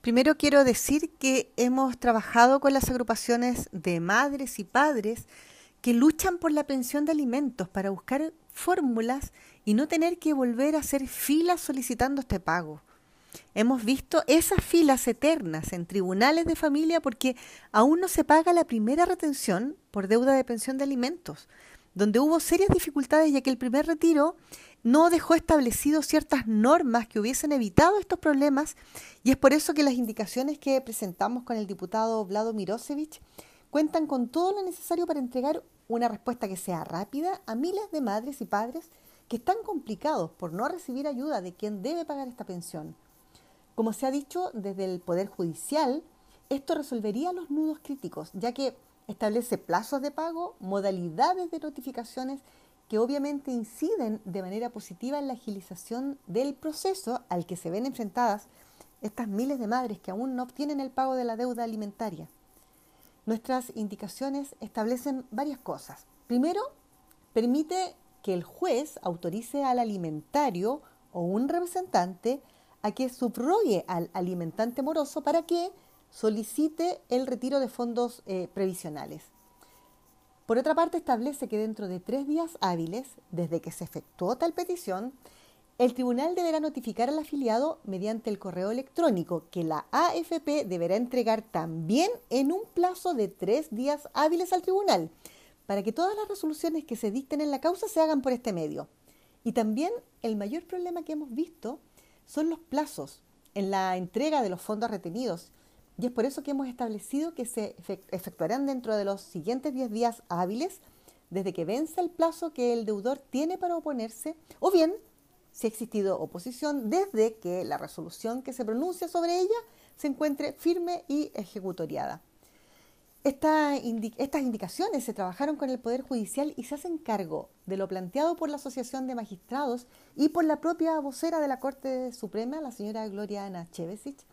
Primero quiero decir que hemos trabajado con las agrupaciones de madres y padres que luchan por la pensión de alimentos para buscar fórmulas y no tener que volver a hacer filas solicitando este pago. Hemos visto esas filas eternas en tribunales de familia porque aún no se paga la primera retención por deuda de pensión de alimentos, donde hubo serias dificultades ya que el primer retiro no dejó establecido ciertas normas que hubiesen evitado estos problemas y es por eso que las indicaciones que presentamos con el diputado Vlado Mirosevich cuentan con todo lo necesario para entregar una respuesta que sea rápida a miles de madres y padres que están complicados por no recibir ayuda de quien debe pagar esta pensión. Como se ha dicho desde el Poder Judicial, esto resolvería los nudos críticos, ya que establece plazos de pago, modalidades de notificaciones que obviamente inciden de manera positiva en la agilización del proceso al que se ven enfrentadas estas miles de madres que aún no obtienen el pago de la deuda alimentaria. Nuestras indicaciones establecen varias cosas. Primero, permite que el juez autorice al alimentario o un representante a que subrogue al alimentante moroso para que solicite el retiro de fondos eh, previsionales. Por otra parte, establece que dentro de tres días hábiles, desde que se efectuó tal petición, el tribunal deberá notificar al afiliado mediante el correo electrónico que la AFP deberá entregar también en un plazo de tres días hábiles al tribunal, para que todas las resoluciones que se dicten en la causa se hagan por este medio. Y también el mayor problema que hemos visto son los plazos en la entrega de los fondos retenidos y es por eso que hemos establecido que se efectuarán dentro de los siguientes 10 días hábiles desde que vence el plazo que el deudor tiene para oponerse o bien si ha existido oposición desde que la resolución que se pronuncia sobre ella se encuentre firme y ejecutoriada. estas indicaciones se trabajaron con el Poder Judicial y se hacen cargo de lo planteado por la Asociación de Magistrados y por la propia vocera de la Corte Suprema, la señora Gloria Ana Chevesich,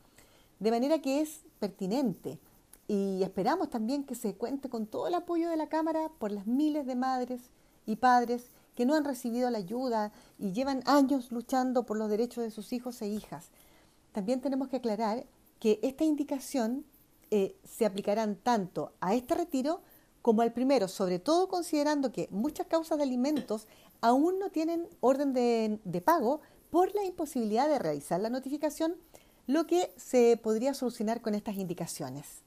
de manera que es pertinente y esperamos también que se cuente con todo el apoyo de la Cámara por las miles de madres y padres que no han recibido la ayuda y llevan años luchando por los derechos de sus hijos e hijas. También tenemos que aclarar que esta indicación eh, se aplicarán tanto a este retiro como al primero, sobre todo considerando que muchas causas de alimentos aún no tienen orden de pago por la imposibilidad de realizar la notificación lo que se podría solucionar con estas indicaciones.